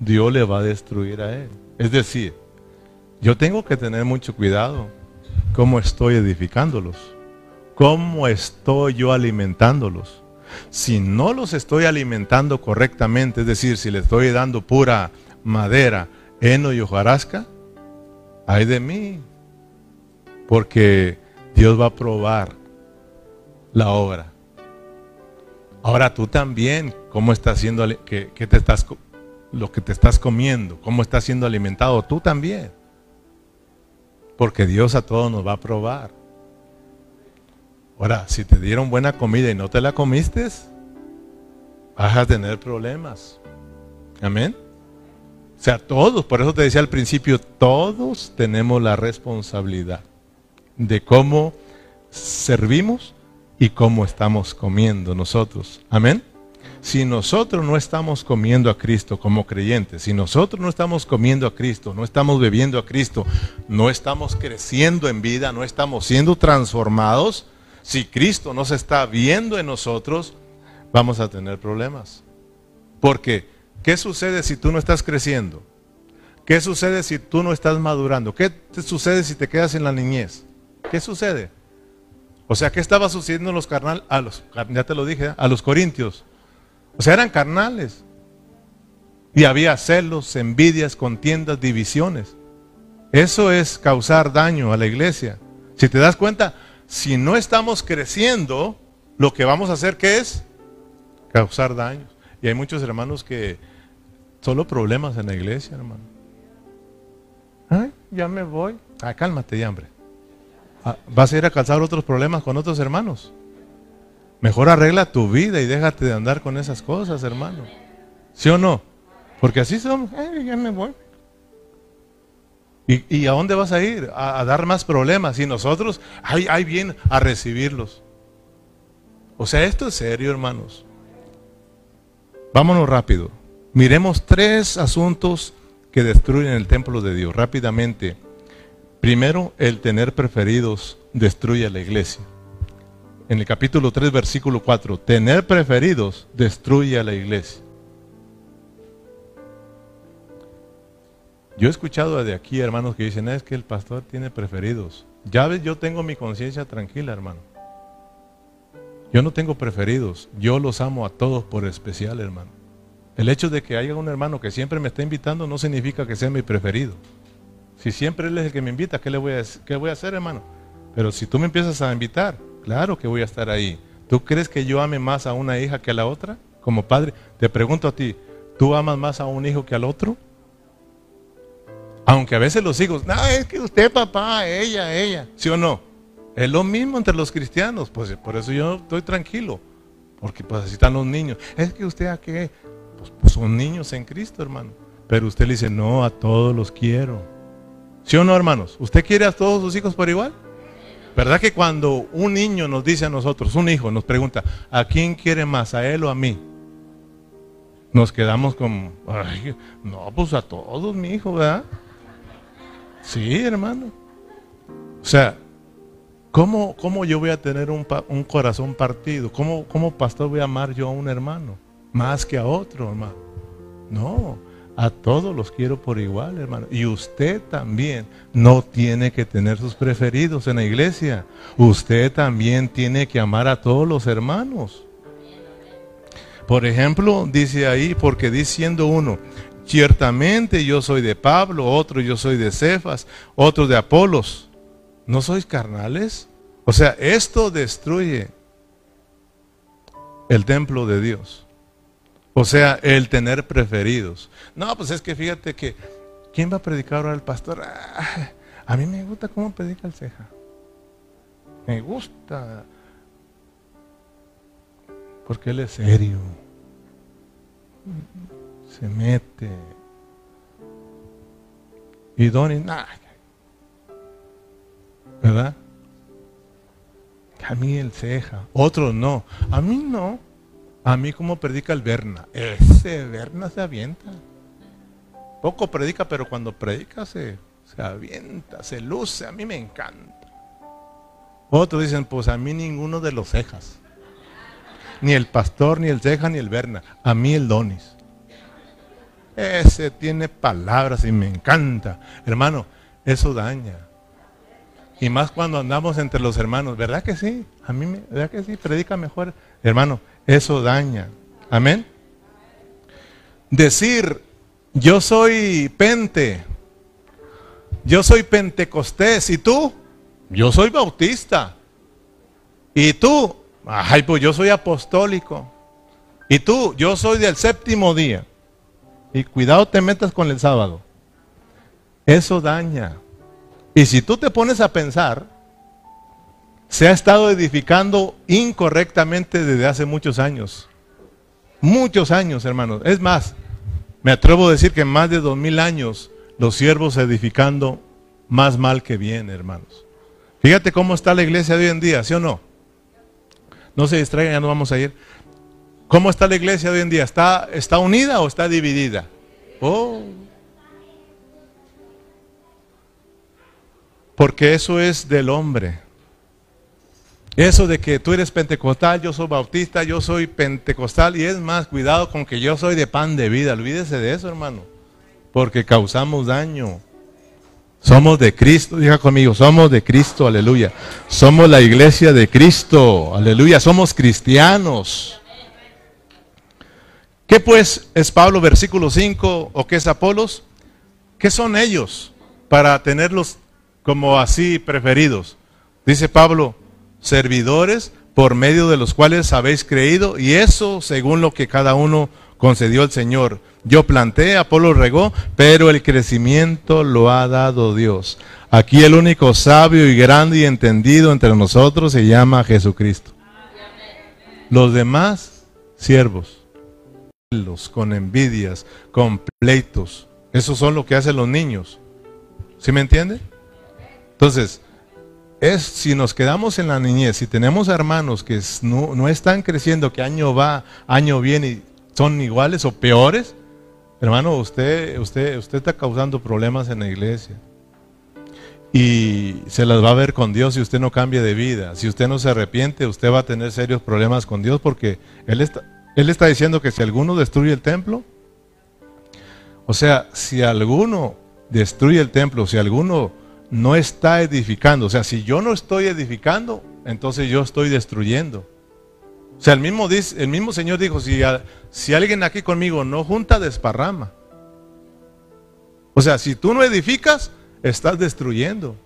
Speaker 1: Dios le va a destruir a él. Es decir, yo tengo que tener mucho cuidado cómo estoy edificándolos, cómo estoy yo alimentándolos. Si no los estoy alimentando correctamente, es decir, si le estoy dando pura madera, heno y hojarasca, hay de mí, porque Dios va a probar la obra. Ahora tú también, ¿cómo estás haciendo, qué, te estás, lo que te estás comiendo, cómo estás siendo alimentado? Tú también. Porque Dios a todos nos va a probar. Ahora, si te dieron buena comida y no te la comiste, vas a tener problemas. Amén. O sea, todos, por eso te decía al principio, todos tenemos la responsabilidad de cómo servimos y cómo estamos comiendo nosotros. Amén. Si nosotros no estamos comiendo a Cristo como creyentes, si nosotros no estamos comiendo a Cristo, no estamos bebiendo a Cristo, no estamos creciendo en vida, no estamos siendo transformados, si Cristo no se está viendo en nosotros, vamos a tener problemas. Porque, ¿qué sucede si tú no estás creciendo? ¿Qué sucede si tú no estás madurando? ¿Qué te sucede si te quedas en la niñez? ¿Qué sucede? O sea, ¿qué estaba sucediendo en los carnales? A los, ya te lo dije, a los corintios. O sea, eran carnales. Y había celos, envidias, contiendas, divisiones. Eso es causar daño a la iglesia. Si te das cuenta, si no estamos creciendo, lo que vamos a hacer, ¿qué es? Causar daños. Y hay muchos hermanos que solo problemas en la iglesia, hermano. Ay, ya me voy. Ah, cálmate ya, hombre. Ah, vas a ir a causar otros problemas con otros hermanos. Mejor arregla tu vida y déjate de andar con esas cosas, hermano. ¿Sí o no? Porque así somos. ya me voy. ¿Y, a dónde vas a ir? A, dar más problemas. Y nosotros, ahí, ahí bien, a recibirlos. O sea, esto es serio, hermanos. Vámonos rápido. Miremos tres asuntos que destruyen el templo de Dios rápidamente. Primero, el tener preferidos destruye la iglesia en el capítulo 3, versículo 4, tener preferidos destruye a la iglesia. Yo he escuchado de aquí hermanos que dicen, es que el pastor tiene preferidos. Ya ves, yo tengo mi conciencia tranquila, hermano. Yo no tengo preferidos, yo los amo a todos por especial, hermano. El hecho de que haya un hermano que siempre me está invitando no significa que sea mi preferido. Si siempre él es el que me invita, ¿qué le voy a, qué voy a hacer, hermano? Pero si tú me empiezas a invitar, Claro que voy a estar ahí. ¿Tú crees que yo ame más a una hija que a la otra? Como padre, te pregunto a ti, ¿tú amas más a un hijo que al otro? Aunque a veces los hijos, no, es que usted papá, ella, ella, ¿sí o no? Es lo mismo entre los cristianos, pues por eso yo estoy tranquilo, porque pues así están los niños. Es que usted a qué, pues, pues son niños en Cristo, hermano. Pero usted le dice, no, a todos los quiero. ¿Sí o no, hermanos? ¿Usted quiere a todos sus hijos por igual? ¿Verdad que cuando un niño nos dice a nosotros, un hijo nos pregunta, ¿a quién quiere más, a él o a mí? nos quedamos como, ay, no, pues a todos, mi hijo, ¿verdad? Sí, hermano. O sea, ¿cómo, cómo yo voy a tener un, un corazón partido? ¿Cómo, ¿Cómo pastor voy a amar yo a un hermano? Más que a otro, hermano. No, a todos los quiero por igual, hermano. Y usted también no tiene que tener sus preferidos en la iglesia. Usted también tiene que amar a todos los hermanos. Por ejemplo, dice ahí, porque diciendo uno, ciertamente yo soy de Pablo, otro yo soy de Cefas, otro de Apolos. ¿No sois carnales? O sea, esto destruye el templo de Dios. O sea, el tener preferidos. No, pues es que fíjate que, ¿quién va a predicar ahora el pastor? Ah, a mí me gusta cómo predica el ceja. Me gusta porque Él es serio. Se mete. Y Donny, ¿verdad? A mí el ceja, otros no. A mí no. A mí como predica el Berna. Ese Berna se avienta. Poco predica, pero cuando predica se, se avienta, se luce. A mí me encanta. Otros dicen, pues a mí ninguno de los cejas. Ni el pastor, ni el ceja, ni el Berna. A mí el Donis. Ese tiene palabras y me encanta. Hermano, eso daña. Y más cuando andamos entre los hermanos. ¿Verdad que sí? A mí, ¿verdad que sí? Predica mejor. Hermano, eso daña. Amén. Decir, yo soy pente. Yo soy pentecostés. ¿Y tú? Yo soy bautista. ¿Y tú? Ay, pues yo soy apostólico. Y tú, yo soy del séptimo día. Y cuidado te metas con el sábado. Eso daña. Y si tú te pones a pensar, se ha estado edificando incorrectamente desde hace muchos años. Muchos años, hermanos. Es más, me atrevo a decir que más de dos mil años los siervos edificando más mal que bien, hermanos. Fíjate cómo está la iglesia de hoy en día, ¿sí o no? No se distraigan, ya no vamos a ir. ¿Cómo está la iglesia hoy en día? ¿Está, está unida o está dividida? Oh. Porque eso es del hombre. Eso de que tú eres pentecostal, yo soy bautista, yo soy pentecostal y es más, cuidado con que yo soy de pan de vida. Olvídese de eso, hermano. Porque causamos daño. Somos de Cristo, diga conmigo, somos de Cristo, aleluya. Somos la iglesia de Cristo, aleluya. Somos cristianos. ¿Qué pues es Pablo, versículo 5, o qué es Apolos? ¿Qué son ellos para tenerlos como así preferidos? Dice Pablo, servidores por medio de los cuales habéis creído, y eso según lo que cada uno concedió el Señor. Yo planté, Apolo regó, pero el crecimiento lo ha dado Dios. Aquí el único sabio y grande y entendido entre nosotros se llama Jesucristo. Los demás, siervos, con envidias, con pleitos. Eso son lo que hacen los niños. ¿Sí me entiende? Entonces, es si nos quedamos en la niñez, si tenemos hermanos que no, no están creciendo, que año va, año viene, son iguales o peores, hermano, usted, usted, usted está causando problemas en la iglesia. Y se las va a ver con Dios si usted no cambia de vida. Si usted no se arrepiente, usted va a tener serios problemas con Dios porque Él está, él está diciendo que si alguno destruye el templo, o sea, si alguno destruye el templo, si alguno no está edificando. O sea, si yo no estoy edificando, entonces yo estoy destruyendo. O sea, el mismo, dice, el mismo Señor dijo, si, si alguien aquí conmigo no junta, desparrama. O sea, si tú no edificas, estás destruyendo.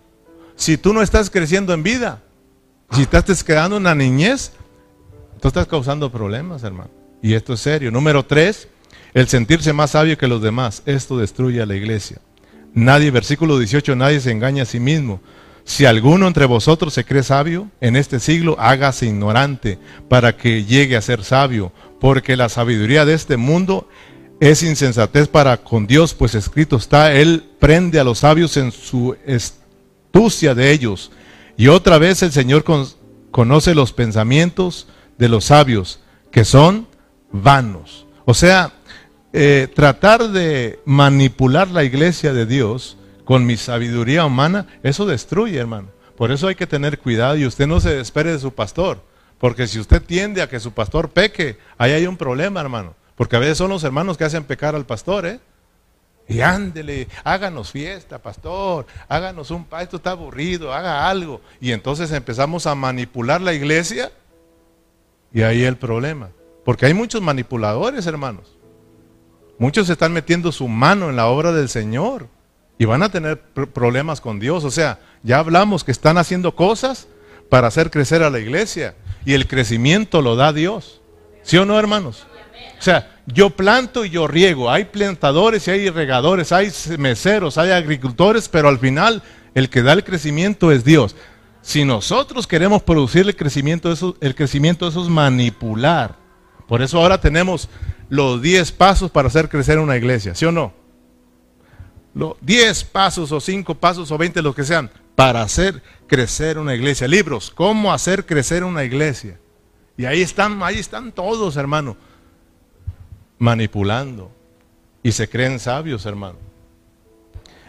Speaker 1: Si tú no estás creciendo en vida, si estás quedando en la niñez, tú estás causando problemas, hermano. Y esto es serio. Número tres, el sentirse más sabio que los demás. Esto destruye a la iglesia. Nadie, versículo 18, nadie se engaña a sí mismo. Si alguno entre vosotros se cree sabio, en este siglo hágase ignorante para que llegue a ser sabio, porque la sabiduría de este mundo es insensatez para con Dios, pues escrito está, Él prende a los sabios en su astucia de ellos. Y otra vez el Señor conoce los pensamientos de los sabios, que son vanos. O sea, eh, tratar de manipular la iglesia de Dios con mi sabiduría humana, eso destruye, hermano. Por eso hay que tener cuidado y usted no se espere de su pastor. Porque si usted tiende a que su pastor peque, ahí hay un problema, hermano. Porque a veces son los hermanos que hacen pecar al pastor, ¿eh? Y ándele, háganos fiesta, pastor, háganos un esto está aburrido, haga algo. Y entonces empezamos a manipular la iglesia y ahí el problema. Porque hay muchos manipuladores, hermanos. Muchos están metiendo su mano en la obra del Señor y van a tener problemas con Dios. O sea, ya hablamos que están haciendo cosas para hacer crecer a la iglesia y el crecimiento lo da Dios. ¿Sí o no, hermanos? O sea, yo planto y yo riego. Hay plantadores y hay regadores, hay meseros, hay agricultores, pero al final el que da el crecimiento es Dios. Si nosotros queremos producir el crecimiento, el crecimiento eso es manipular. Por eso ahora tenemos los 10 pasos para hacer crecer una iglesia, ¿sí o no? Los 10 pasos o 5 pasos o 20, lo que sean, para hacer crecer una iglesia. Libros, cómo hacer crecer una iglesia. Y ahí están, ahí están todos, hermano, manipulando. Y se creen sabios, hermano.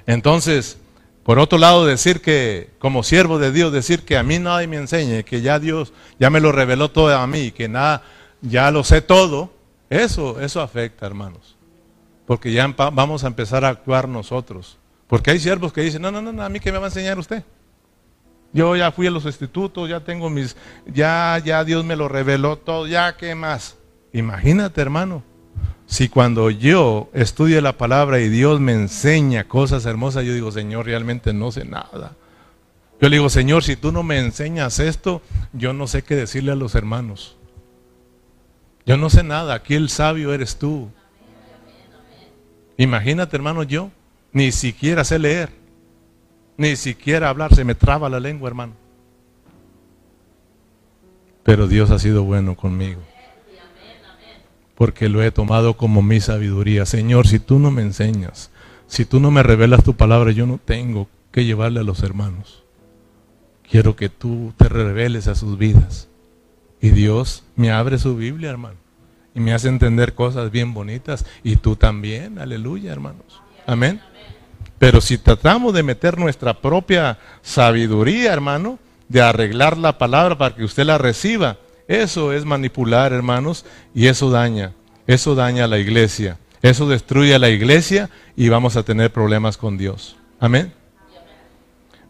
Speaker 1: Entonces, por otro lado, decir que, como siervo de Dios, decir que a mí nadie me enseñe, que ya Dios ya me lo reveló todo a mí, que nada, ya lo sé todo, eso, eso afecta, hermanos. Porque ya vamos a empezar a actuar nosotros. Porque hay siervos que dicen, no, no, no, a mí que me va a enseñar usted. Yo ya fui a los institutos, ya tengo mis, ya, ya Dios me lo reveló todo, ya qué más. Imagínate, hermano, si cuando yo estudio la palabra y Dios me enseña cosas hermosas, yo digo, Señor, realmente no sé nada. Yo le digo, Señor, si tú no me enseñas esto, yo no sé qué decirle a los hermanos. Yo no sé nada, aquí el sabio eres tú. Imagínate, hermano, yo ni siquiera sé leer. Ni siquiera hablar. Se me traba la lengua, hermano. Pero Dios ha sido bueno conmigo. Porque lo he tomado como mi sabiduría. Señor, si tú no me enseñas, si tú no me revelas tu palabra, yo no tengo que llevarle a los hermanos. Quiero que tú te reveles a sus vidas. Y Dios me abre su Biblia, hermano. Y me hace entender cosas bien bonitas. Y tú también, aleluya, hermanos. Amén. Pero si tratamos de meter nuestra propia sabiduría, hermano, de arreglar la palabra para que usted la reciba, eso es manipular, hermanos, y eso daña, eso daña a la iglesia, eso destruye a la iglesia y vamos a tener problemas con Dios. Amén.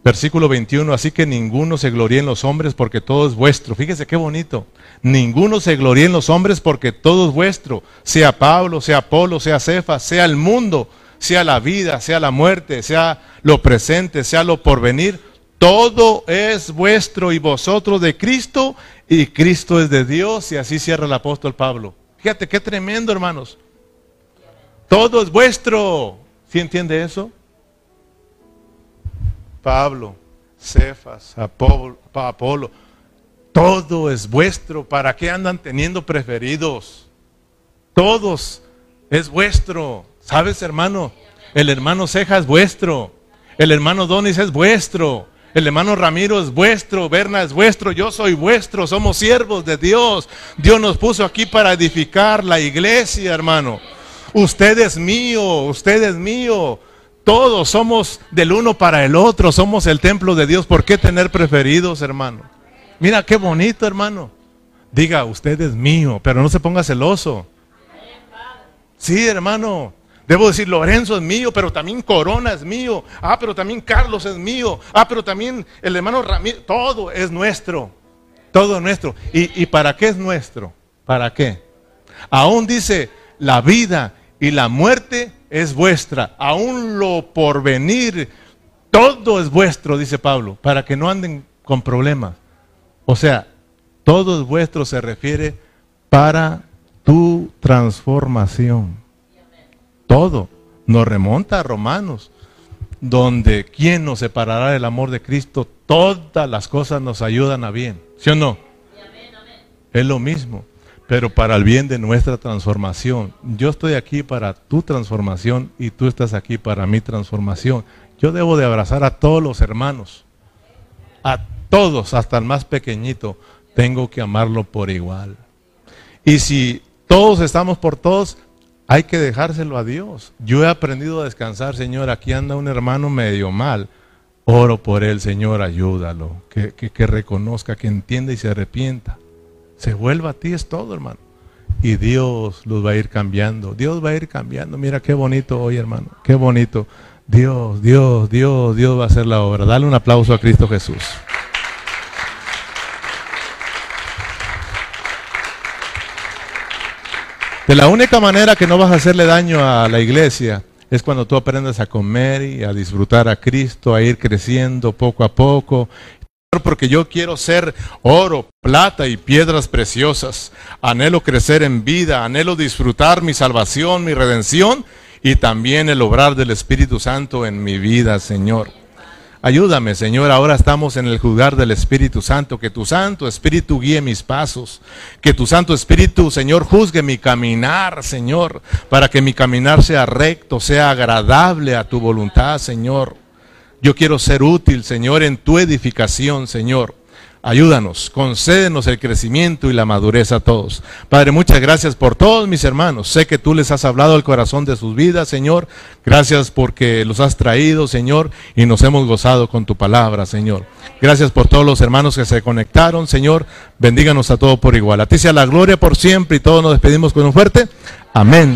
Speaker 1: Versículo 21, así que ninguno se gloríe en los hombres porque todo es vuestro. Fíjese qué bonito. Ninguno se gloríe en los hombres porque todo es vuestro. Sea Pablo, sea Apolo, sea Cefa, sea el mundo, sea la vida, sea la muerte, sea lo presente, sea lo porvenir, todo es vuestro y vosotros de Cristo y Cristo es de Dios. Y así cierra el apóstol Pablo. Fíjate qué tremendo, hermanos. Todo es vuestro. ¿Sí entiende eso? Pablo, Cefas, Apolo, todo es vuestro. ¿Para qué andan teniendo preferidos? Todos es vuestro. ¿Sabes, hermano? El hermano Ceja es vuestro. El hermano Donis es vuestro. El hermano Ramiro es vuestro, Berna es vuestro, yo soy vuestro, somos siervos de Dios. Dios nos puso aquí para edificar la iglesia, hermano. Usted es mío, usted es mío. Todos somos del uno para el otro, somos el templo de Dios. ¿Por qué tener preferidos, hermano? Mira qué bonito, hermano. Diga, usted es mío, pero no se ponga celoso. Sí, hermano. Debo decir, Lorenzo es mío, pero también Corona es mío. Ah, pero también Carlos es mío. Ah, pero también el hermano Ramírez. Todo es nuestro. Todo es nuestro. ¿Y, ¿Y para qué es nuestro? ¿Para qué? Aún dice, la vida y la muerte es vuestra. Aún lo porvenir, todo es vuestro, dice Pablo, para que no anden con problemas. O sea, todo es vuestro se refiere para tu transformación. Todo nos remonta a Romanos, donde ¿quién nos separará del amor de Cristo? Todas las cosas nos ayudan a bien. ¿Sí o no? Es lo mismo, pero para el bien de nuestra transformación. Yo estoy aquí para tu transformación y tú estás aquí para mi transformación. Yo debo de abrazar a todos los hermanos, a todos, hasta el más pequeñito. Tengo que amarlo por igual. Y si todos estamos por todos, Hay que dejárselo a Dios. Yo he aprendido a descansar, Señor. Aquí anda un hermano medio mal. Oro por él, Señor, ayúdalo. Que, que, reconozca, que entienda y se arrepienta. Se vuelva a ti, es todo, hermano. Y Dios los va a ir cambiando. Dios va a ir cambiando. Mira qué bonito hoy, hermano. Qué bonito. Dios, Dios, Dios, Dios va a hacer la obra. Dale un aplauso a Cristo Jesús. De la única manera que no vas a hacerle daño a la iglesia es cuando tú aprendes a comer y a disfrutar a Cristo, a ir creciendo poco a poco. Porque yo quiero ser oro, plata y piedras preciosas. Anhelo crecer en vida, anhelo disfrutar mi salvación, mi redención y también el obrar del Espíritu Santo en mi vida, Señor. Ayúdame, Señor, ahora estamos en el juzgar del Espíritu Santo, que tu Santo Espíritu guíe mis pasos, que tu Santo Espíritu, Señor, juzgue mi caminar, Señor, para que mi caminar sea recto, sea agradable a tu voluntad, Señor. Yo quiero ser útil, Señor, en tu edificación, Señor. Ayúdanos, concédenos el crecimiento y la madurez a todos. Padre, muchas gracias por todos mis hermanos. Sé que tú les has hablado al corazón de sus vidas, Señor. Gracias porque los has traído, Señor, y nos hemos gozado con tu palabra, Señor. Gracias por todos los hermanos que se conectaron, Señor. Bendíganos a todos por igual. A ti sea la gloria por siempre y todos nos despedimos con un fuerte amén.